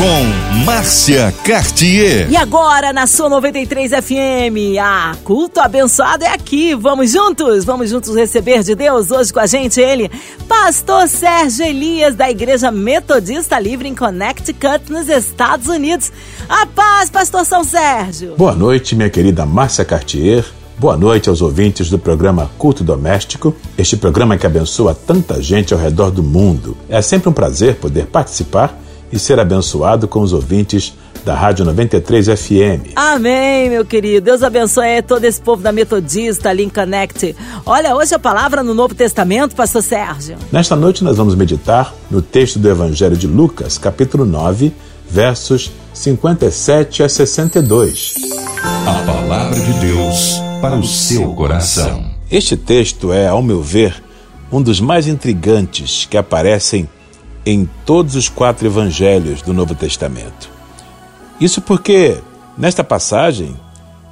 Com Márcia Cartier. E agora na sua 93 FM, a culto abençoado é aqui. Vamos juntos, vamos juntos receber de Deus hoje com a gente ele, Pastor Sérgio Elias da Igreja Metodista Livre em Connecticut, nos Estados Unidos. A paz, Pastor São Sérgio. Boa noite, minha querida Márcia Cartier. Boa noite aos ouvintes do programa Culto Doméstico, este programa que abençoa tanta gente ao redor do mundo. É sempre um prazer poder participar e ser abençoado com os ouvintes da Rádio 93 FM. Amém, meu querido. Deus abençoe todo esse povo da Metodista ali em Connect. Olha, hoje a palavra no Novo Testamento, pastor Sérgio. Nesta noite nós vamos meditar no texto do Evangelho de Lucas, capítulo 9, versos 57 a 62. A palavra de Deus para o seu coração. Este texto é, ao meu ver, um dos mais intrigantes que aparecem em todos os quatro evangelhos do Novo Testamento. Isso porque, nesta passagem,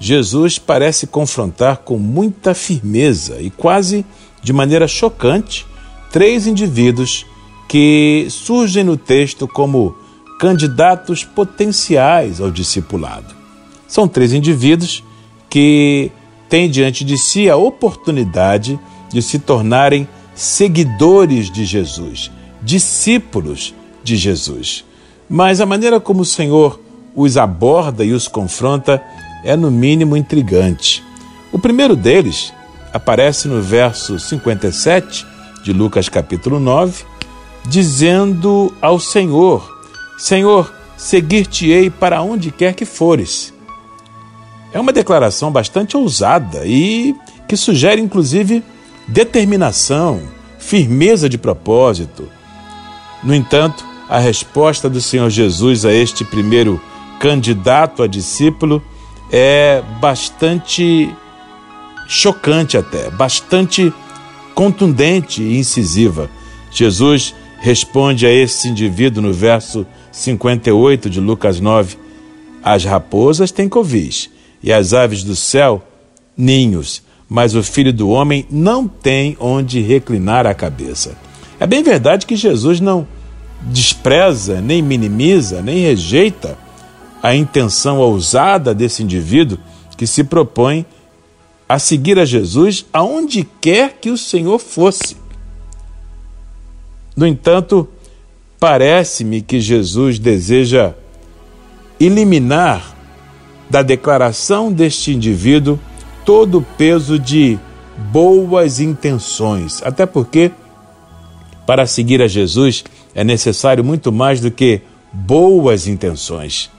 Jesus parece confrontar com muita firmeza e quase de maneira chocante três indivíduos que surgem no texto como candidatos potenciais ao discipulado. São três indivíduos que têm diante de si a oportunidade de se tornarem seguidores de Jesus, discípulos de Jesus. Mas a maneira como o Senhor os aborda e os confronta é, no mínimo, intrigante. O primeiro deles aparece no verso 57 de Lucas, capítulo 9, dizendo ao Senhor: Senhor, seguir-te-ei para onde quer que fores. É uma declaração bastante ousada e que sugere, inclusive, determinação, firmeza de propósito, no entanto, a resposta do Senhor Jesus a este primeiro candidato a discípulo é bastante chocante até, bastante contundente e incisiva. Jesus responde a esse indivíduo no verso 58 de Lucas 9: As raposas têm covis e as aves do céu ninhos, mas o filho do homem não tem onde reclinar a cabeça. É bem verdade que Jesus não despreza, nem minimiza, nem rejeita a intenção ousada desse indivíduo que se propõe a seguir a Jesus aonde quer que o Senhor fosse. No entanto, parece-me que Jesus deseja eliminar da declaração deste indivíduo todo o peso de boas intenções, até porque para seguir a Jesus é necessário muito mais do que boas intenções.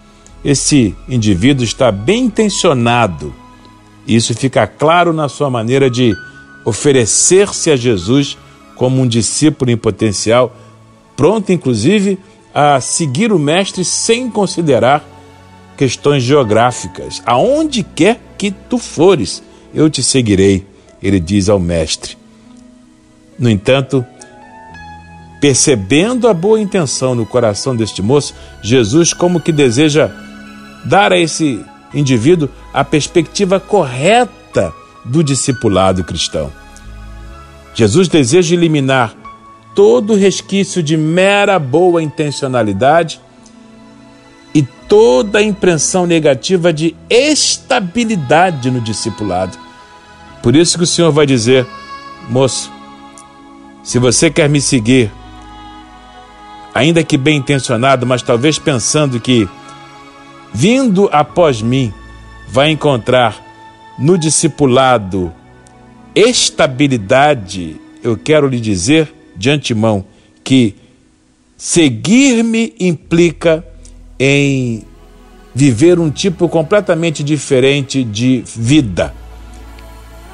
Esse indivíduo está bem intencionado. Isso fica claro na sua maneira de oferecer-se a Jesus como um discípulo em potencial, pronto inclusive a seguir o Mestre sem considerar questões geográficas. Aonde quer que tu fores, eu te seguirei, ele diz ao Mestre. No entanto, Percebendo a boa intenção no coração deste moço, Jesus, como que deseja dar a esse indivíduo a perspectiva correta do discipulado cristão. Jesus deseja eliminar todo resquício de mera boa intencionalidade e toda a impressão negativa de estabilidade no discipulado. Por isso que o Senhor vai dizer, moço, se você quer me seguir, ainda que bem intencionado, mas talvez pensando que, vindo após mim, vai encontrar no discipulado estabilidade, eu quero lhe dizer de antemão que seguir-me implica em viver um tipo completamente diferente de vida.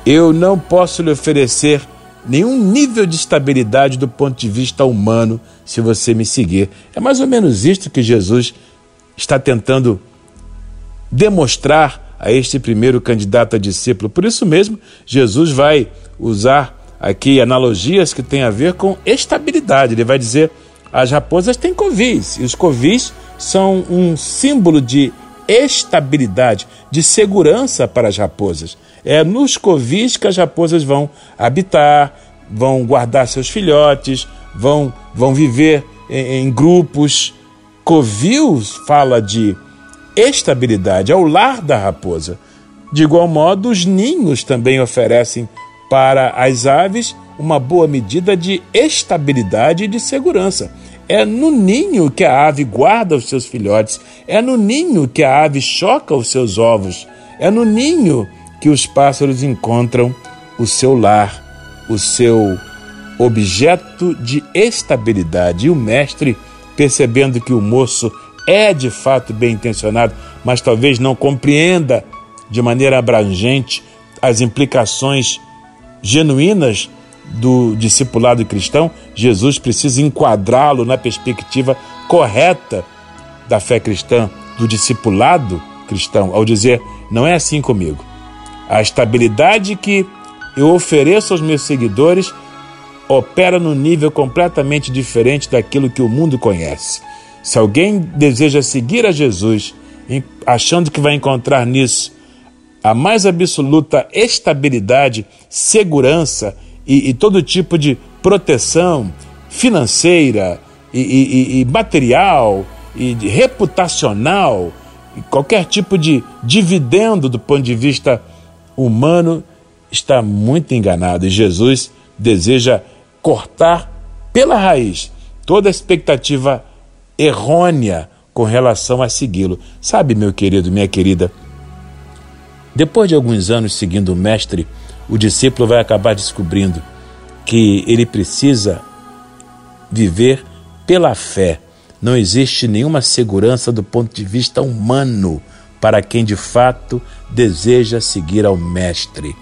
Eu não posso lhe oferecer nenhum nível de estabilidade do ponto de vista humano se você me seguir. É mais ou menos isto que Jesus está tentando demonstrar a este primeiro candidato a discípulo. Por isso mesmo, Jesus vai usar aqui analogias que têm a ver com estabilidade. Ele vai dizer: as raposas têm covis, e os covis são um símbolo de estabilidade, de segurança para as raposas. É nos covis que as raposas vão habitar, vão guardar seus filhotes, vão, vão viver em, em grupos. Covil fala de estabilidade, é o lar da raposa. De igual modo, os ninhos também oferecem para as aves uma boa medida de estabilidade e de segurança. É no ninho que a ave guarda os seus filhotes, é no ninho que a ave choca os seus ovos, é no ninho que os pássaros encontram o seu lar, o seu objeto de estabilidade. E o mestre, percebendo que o moço é de fato bem intencionado, mas talvez não compreenda de maneira abrangente as implicações genuínas do discipulado cristão, Jesus precisa enquadrá-lo na perspectiva correta da fé cristã, do discipulado cristão, ao dizer: não é assim comigo. A estabilidade que eu ofereço aos meus seguidores opera num nível completamente diferente daquilo que o mundo conhece. Se alguém deseja seguir a Jesus, achando que vai encontrar nisso a mais absoluta estabilidade, segurança e, e todo tipo de proteção financeira e, e, e material e reputacional e qualquer tipo de dividendo do ponto de vista humano está muito enganado e Jesus deseja cortar pela raiz toda expectativa errônea com relação a segui-lo. Sabe, meu querido, minha querida, depois de alguns anos seguindo o Mestre, o discípulo vai acabar descobrindo que ele precisa viver pela fé. Não existe nenhuma segurança do ponto de vista humano para quem de fato deseja seguir ao Mestre.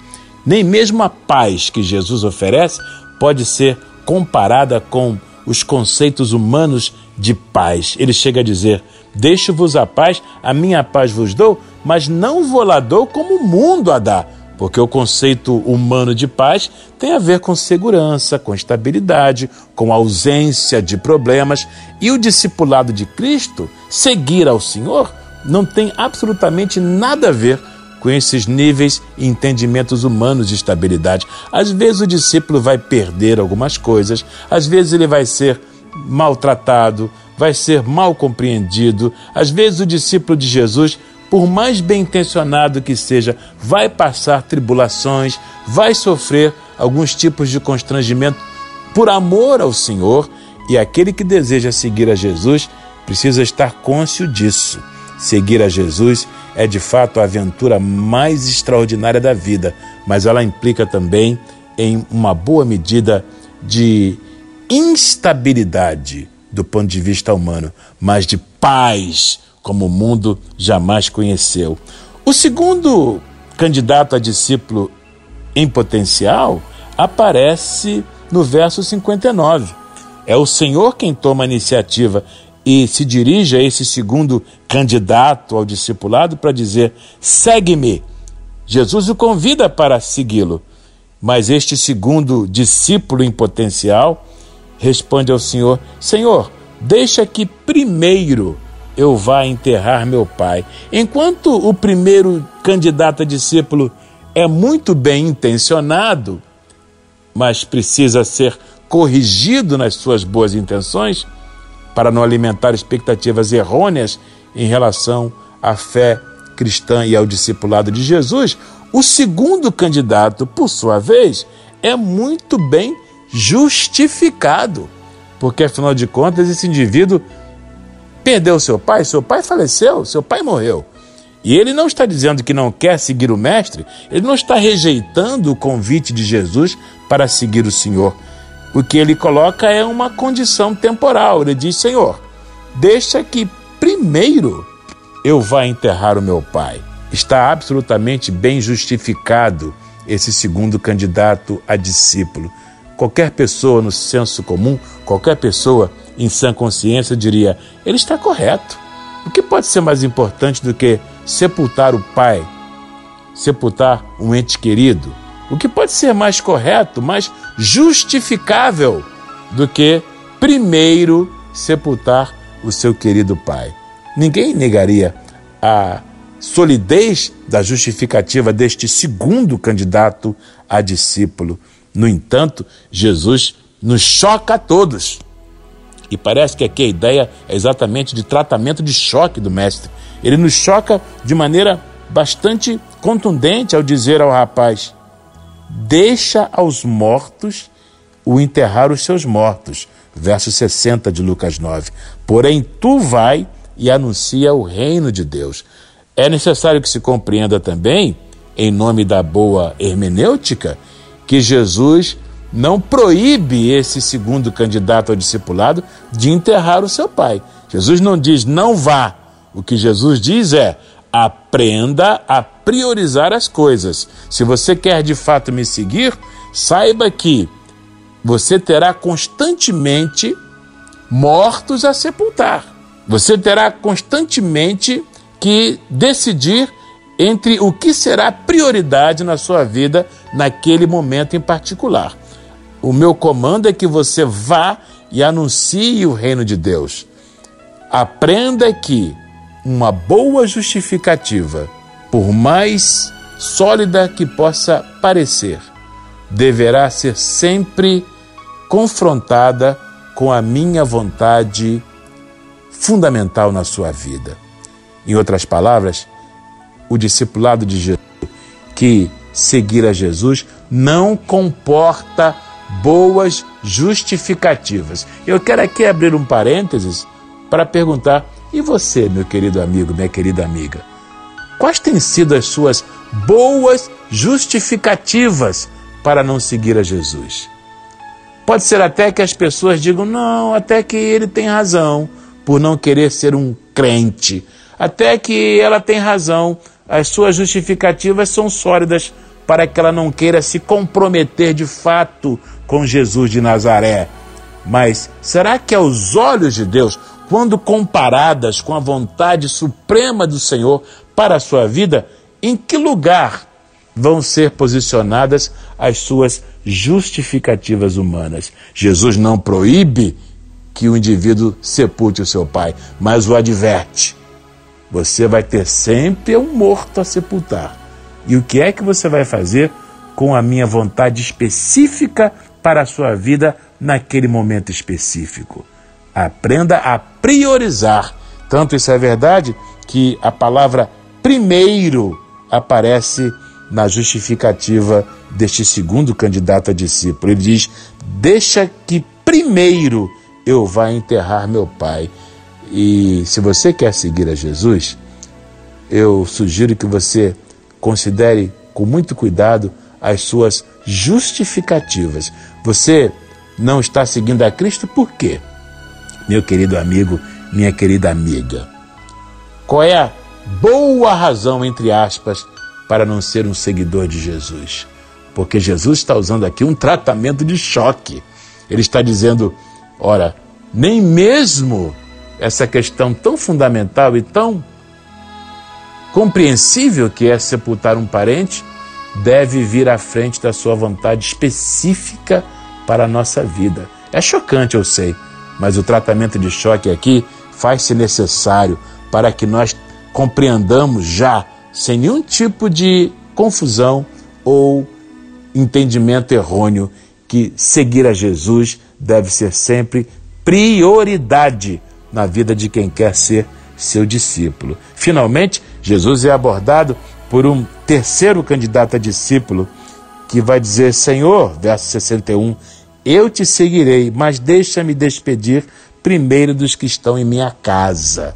Nem mesmo a paz que Jesus oferece pode ser comparada com os conceitos humanos de paz. Ele chega a dizer: Deixo-vos a paz, a minha paz vos dou, mas não vou lá dou como o mundo a dá. Porque o conceito humano de paz tem a ver com segurança, com estabilidade, com ausência de problemas. E o discipulado de Cristo, seguir ao Senhor, não tem absolutamente nada a ver com esses níveis e entendimentos humanos de estabilidade. Às vezes o discípulo vai perder algumas coisas, às vezes ele vai ser maltratado, vai ser mal compreendido, às vezes o discípulo de Jesus por mais bem intencionado que seja, vai passar tribulações, vai sofrer alguns tipos de constrangimento por amor ao Senhor, e aquele que deseja seguir a Jesus precisa estar cônscio disso. Seguir a Jesus é de fato a aventura mais extraordinária da vida, mas ela implica também em uma boa medida de instabilidade do ponto de vista humano, mas de paz como o mundo jamais conheceu. O segundo candidato a discípulo em potencial aparece no verso 59. É o Senhor quem toma a iniciativa e se dirige a esse segundo candidato ao discipulado para dizer: segue-me. Jesus o convida para segui-lo. Mas este segundo discípulo em potencial responde ao Senhor: Senhor, deixa que primeiro eu vá enterrar meu pai. Enquanto o primeiro candidato a discípulo é muito bem intencionado, mas precisa ser corrigido nas suas boas intenções para não alimentar expectativas errôneas em relação à fé cristã e ao discipulado de Jesus, o segundo candidato, por sua vez, é muito bem justificado, porque afinal de contas esse indivíduo perdeu seu pai, seu pai faleceu, seu pai morreu. E ele não está dizendo que não quer seguir o Mestre, ele não está rejeitando o convite de Jesus para seguir o Senhor. O que ele coloca é uma condição temporal. Ele diz: Senhor, deixa que primeiro eu vá enterrar o meu pai. Está absolutamente bem justificado esse segundo candidato a discípulo. Qualquer pessoa no senso comum, qualquer pessoa em sã consciência, diria: ele está correto. O que pode ser mais importante do que sepultar o pai, sepultar um ente querido? O que pode ser mais correto, mais justificável do que primeiro sepultar o seu querido pai? Ninguém negaria a solidez da justificativa deste segundo candidato a discípulo. No entanto, Jesus nos choca a todos. E parece que aqui a ideia é exatamente de tratamento de choque do mestre. Ele nos choca de maneira bastante contundente ao dizer ao rapaz: Deixa aos mortos o enterrar os seus mortos. Verso 60 de Lucas 9. Porém, tu vai e anuncia o reino de Deus. É necessário que se compreenda também, em nome da boa hermenêutica, que Jesus não proíbe esse segundo candidato ao discipulado de enterrar o seu pai. Jesus não diz não vá. O que Jesus diz é aprenda a priorizar as coisas. Se você quer de fato me seguir, saiba que você terá constantemente mortos a sepultar. Você terá constantemente que decidir entre o que será prioridade na sua vida naquele momento em particular. O meu comando é que você vá e anuncie o reino de Deus. Aprenda que uma boa justificativa, por mais sólida que possa parecer, deverá ser sempre confrontada com a minha vontade fundamental na sua vida. Em outras palavras, o discipulado de Jesus, que seguir a Jesus, não comporta boas justificativas. Eu quero aqui abrir um parênteses para perguntar: e você, meu querido amigo, minha querida amiga? Quais têm sido as suas boas justificativas para não seguir a Jesus? Pode ser até que as pessoas digam: não, até que ele tem razão por não querer ser um crente. Até que ela tem razão, as suas justificativas são sólidas para que ela não queira se comprometer de fato com Jesus de Nazaré. Mas será que aos olhos de Deus, quando comparadas com a vontade suprema do Senhor para a sua vida, em que lugar vão ser posicionadas as suas justificativas humanas? Jesus não proíbe que o indivíduo sepulte o seu pai, mas o adverte. Você vai ter sempre um morto a sepultar. E o que é que você vai fazer com a minha vontade específica para a sua vida naquele momento específico? Aprenda a priorizar. Tanto isso é verdade que a palavra primeiro aparece na justificativa deste segundo candidato a discípulo. Ele diz: Deixa que primeiro eu vá enterrar meu pai. E se você quer seguir a Jesus, eu sugiro que você considere com muito cuidado as suas justificativas. Você não está seguindo a Cristo por quê? Meu querido amigo, minha querida amiga. Qual é a boa razão, entre aspas, para não ser um seguidor de Jesus? Porque Jesus está usando aqui um tratamento de choque. Ele está dizendo: Ora, nem mesmo essa questão tão fundamental e tão compreensível que é sepultar um parente deve vir à frente da sua vontade específica para a nossa vida. É chocante, eu sei, mas o tratamento de choque aqui faz-se necessário para que nós compreendamos já, sem nenhum tipo de confusão ou entendimento errôneo, que seguir a Jesus deve ser sempre prioridade na vida de quem quer ser seu discípulo. Finalmente, Jesus é abordado por um terceiro candidato a discípulo que vai dizer: Senhor, verso 61, eu te seguirei, mas deixa-me despedir primeiro dos que estão em minha casa.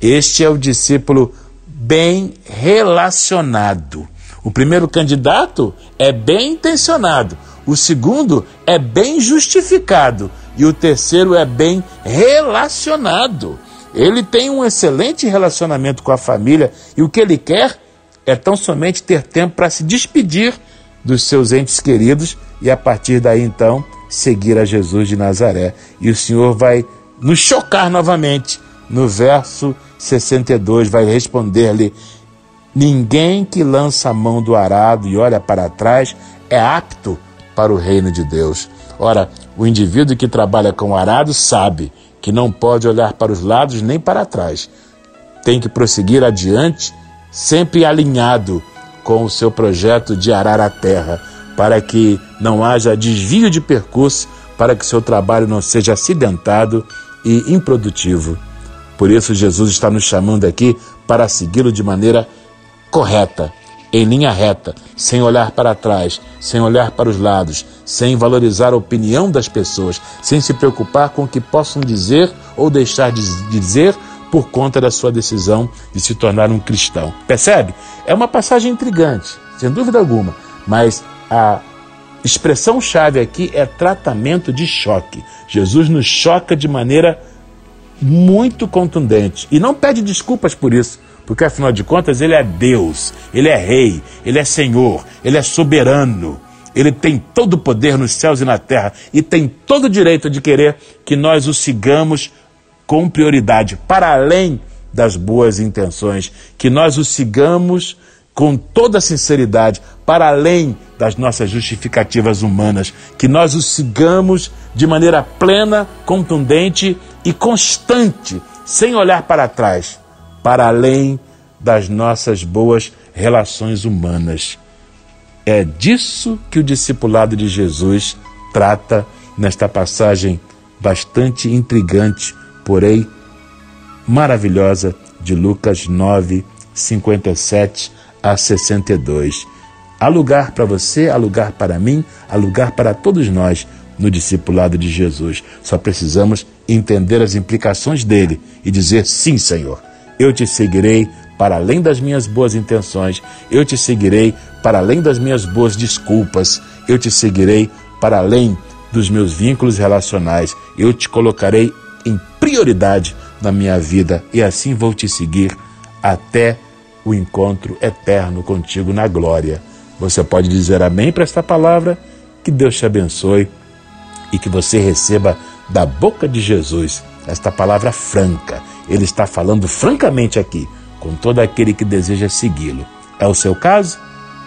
Este é o discípulo bem relacionado. O primeiro candidato é bem intencionado, o segundo é bem justificado e o terceiro é bem relacionado. Ele tem um excelente relacionamento com a família e o que ele quer é tão somente ter tempo para se despedir dos seus entes queridos e a partir daí então seguir a Jesus de Nazaré. E o Senhor vai nos chocar novamente. No verso 62 vai responder-lhe: Ninguém que lança a mão do arado e olha para trás é apto para o reino de Deus. Ora, o indivíduo que trabalha com arado sabe que não pode olhar para os lados nem para trás. tem que prosseguir adiante, sempre alinhado com o seu projeto de arar a terra, para que não haja desvio de percurso, para que seu trabalho não seja acidentado e improdutivo. Por isso, Jesus está nos chamando aqui para segui-lo de maneira correta, em linha reta, sem olhar para trás, sem olhar para os lados, sem valorizar a opinião das pessoas, sem se preocupar com o que possam dizer ou deixar de dizer por conta da sua decisão de se tornar um cristão. Percebe? É uma passagem intrigante, sem dúvida alguma, mas a expressão-chave aqui é tratamento de choque. Jesus nos choca de maneira muito contundente e não pede desculpas por isso, porque afinal de contas ele é Deus, ele é Rei, ele é Senhor, ele é soberano. Ele tem todo o poder nos céus e na terra e tem todo o direito de querer que nós o sigamos com prioridade, para além das boas intenções, que nós o sigamos com toda sinceridade, para além das nossas justificativas humanas, que nós o sigamos de maneira plena, contundente e constante, sem olhar para trás, para além das nossas boas relações humanas. É disso que o discipulado de Jesus trata nesta passagem bastante intrigante porém maravilhosa de Lucas 9, 57 a 62. Há lugar para você, há lugar para mim, há lugar para todos nós no discipulado de Jesus. Só precisamos entender as implicações dele e dizer: sim, Senhor, eu te seguirei para além das minhas boas intenções, eu te seguirei para além das minhas boas desculpas, eu te seguirei para além dos meus vínculos relacionais, eu te colocarei em prioridade na minha vida e assim vou te seguir até o encontro eterno contigo na glória. Você pode dizer amém para esta palavra? Que Deus te abençoe e que você receba da boca de Jesus esta palavra franca. Ele está falando francamente aqui com todo aquele que deseja segui-lo. É o seu caso?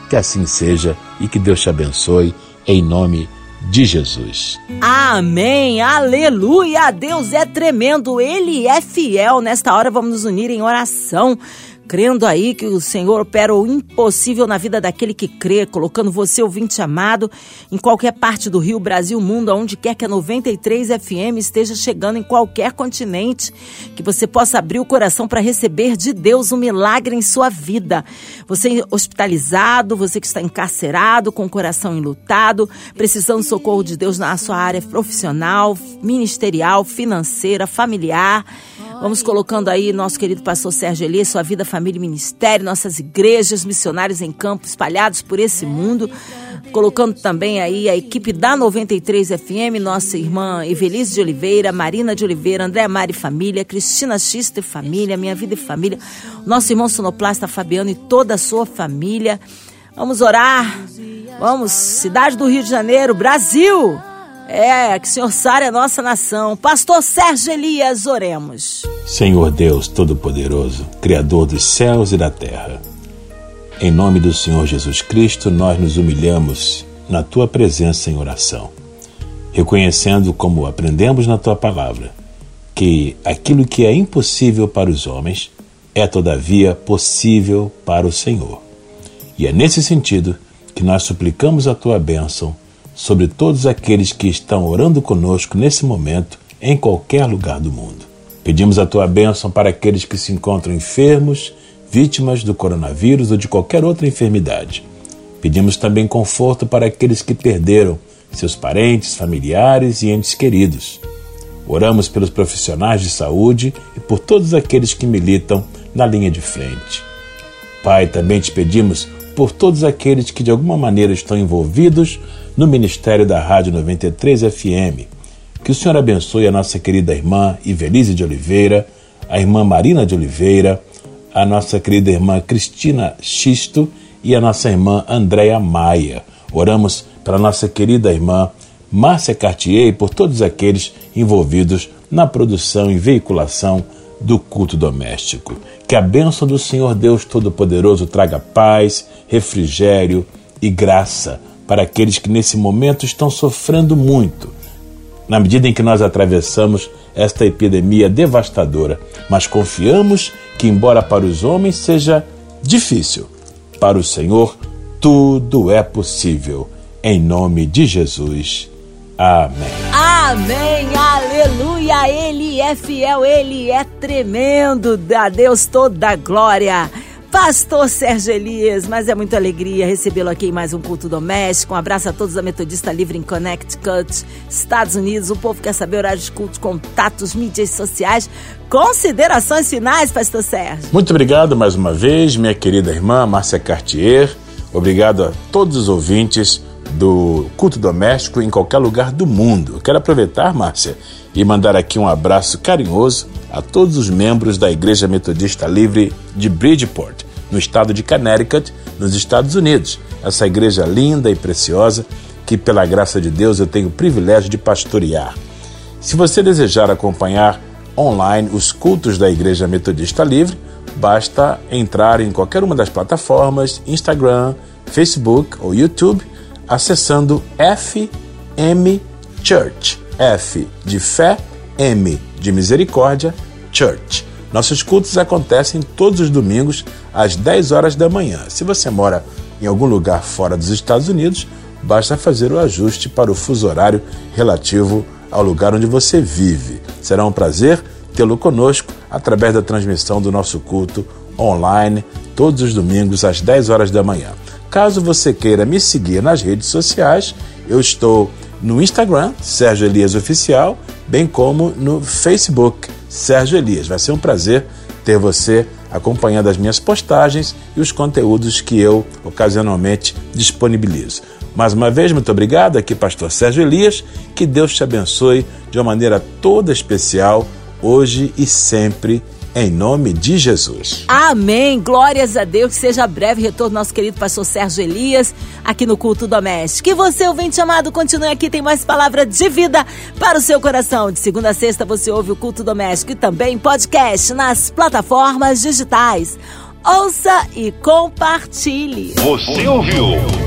Que assim seja e que Deus te abençoe em nome de Jesus. Amém, aleluia, Deus é tremendo, Ele é fiel. Nesta hora vamos nos unir em oração crendo aí que o Senhor opera o impossível na vida daquele que crê, colocando você, ouvinte amado, em qualquer parte do Rio, Brasil, mundo, aonde quer que a 93 FM esteja chegando em qualquer continente, que você possa abrir o coração para receber de Deus um milagre em sua vida. Você hospitalizado, você que está encarcerado, com o coração enlutado, precisando do socorro de Deus na sua área profissional, ministerial, financeira, familiar. Vamos colocando aí nosso querido pastor Sérgio Elias, sua vida, família e ministério, nossas igrejas, missionários em campo espalhados por esse mundo. Colocando também aí a equipe da 93 FM, nossa irmã Evelise de Oliveira, Marina de Oliveira, André Mari Família, Cristina Xista e Família, Minha Vida e Família, nosso irmão sonoplasta Fabiano e toda a sua família. Vamos orar. Vamos, cidade do Rio de Janeiro, Brasil. É, que o Senhor sare a nossa nação. Pastor Sérgio Elias, oremos. Senhor Deus Todo-Poderoso, Criador dos céus e da terra, em nome do Senhor Jesus Cristo, nós nos humilhamos na tua presença em oração, reconhecendo, como aprendemos na tua palavra, que aquilo que é impossível para os homens é, todavia, possível para o Senhor. E é nesse sentido que nós suplicamos a tua bênção sobre todos aqueles que estão orando conosco nesse momento, em qualquer lugar do mundo. Pedimos a tua bênção para aqueles que se encontram enfermos, vítimas do coronavírus ou de qualquer outra enfermidade. Pedimos também conforto para aqueles que perderam seus parentes, familiares e entes queridos. Oramos pelos profissionais de saúde e por todos aqueles que militam na linha de frente. Pai, também te pedimos por todos aqueles que de alguma maneira estão envolvidos no ministério da Rádio 93 FM. Que o Senhor abençoe a nossa querida irmã Ivelise de Oliveira, a irmã Marina de Oliveira, a nossa querida irmã Cristina Xisto e a nossa irmã Andréa Maia. Oramos para a nossa querida irmã Márcia Cartier e por todos aqueles envolvidos na produção e veiculação do culto doméstico. Que a bênção do Senhor Deus Todo-Poderoso traga paz, refrigério e graça para aqueles que nesse momento estão sofrendo muito na medida em que nós atravessamos esta epidemia devastadora, mas confiamos que, embora para os homens seja difícil, para o Senhor tudo é possível. Em nome de Jesus. Amém. Amém, aleluia. Ele é fiel, ele é tremendo. A Deus toda a glória. Pastor Sérgio Elias, mas é muita alegria recebê-lo aqui em mais um culto doméstico. Um abraço a todos da Metodista Livre em Connecticut, Estados Unidos. O povo quer saber horários de culto, contatos, mídias sociais. Considerações finais, Pastor Sérgio. Muito obrigado mais uma vez, minha querida irmã Márcia Cartier. Obrigado a todos os ouvintes do culto doméstico em qualquer lugar do mundo. Quero aproveitar, Márcia, e mandar aqui um abraço carinhoso a todos os membros da Igreja Metodista Livre de Bridgeport, no estado de Connecticut, nos Estados Unidos. Essa igreja linda e preciosa que, pela graça de Deus, eu tenho o privilégio de pastorear. Se você desejar acompanhar online os cultos da Igreja Metodista Livre, basta entrar em qualquer uma das plataformas, Instagram, Facebook ou YouTube, acessando FM Church. F de fé, M de misericórdia, Church. Nossos cultos acontecem todos os domingos às 10 horas da manhã. Se você mora em algum lugar fora dos Estados Unidos, basta fazer o ajuste para o fuso horário relativo ao lugar onde você vive. Será um prazer tê-lo conosco através da transmissão do nosso culto online todos os domingos às 10 horas da manhã. Caso você queira me seguir nas redes sociais, eu estou no Instagram, Sérgio Elias Oficial, bem como no Facebook, Sérgio Elias. Vai ser um prazer ter você acompanhando as minhas postagens e os conteúdos que eu ocasionalmente disponibilizo. Mais uma vez, muito obrigado. Aqui, Pastor Sérgio Elias. Que Deus te abençoe de uma maneira toda especial, hoje e sempre em nome de Jesus. Amém. Glórias a Deus. Que seja breve retorno nosso querido pastor Sérgio Elias aqui no culto doméstico. Que você, ouvinte amado, continue aqui. Tem mais palavra de vida para o seu coração. De segunda a sexta você ouve o culto doméstico e também podcast nas plataformas digitais. Ouça e compartilhe. Você ouviu?